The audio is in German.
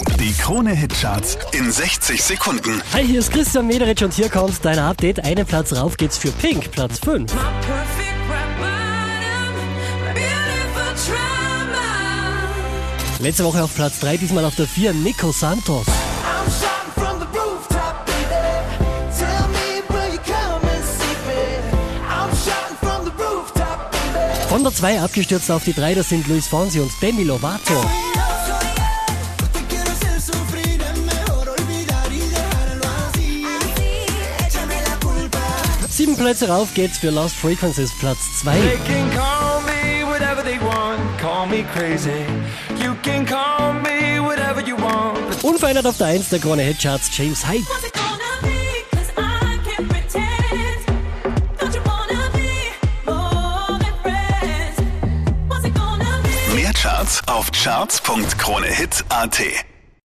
Die Krone-Hitcharts in 60 Sekunden. Hi, hier ist Christian Mederitsch und hier kommt dein Update. Einen Platz rauf geht's für Pink, Platz 5. My perfect rap bottom, beautiful trauma. Letzte Woche auf Platz 3, diesmal auf der 4, Nico Santos. Von der 2 abgestürzt auf die 3, das sind Luis Fonsi und Demi Lovato. Sieben Plätze rauf geht's für Lost Frequencies, Platz 2. They can call me whatever they want, call me crazy. You can call me whatever you want. Unverändert auf der 1 der Krone Hitcharts, James Hype. What's it gonna be? 'Cause I can't pretend. Don't you wanna be more than friends? What's it gonna be? Mehr Charts auf charts.kronehit.at.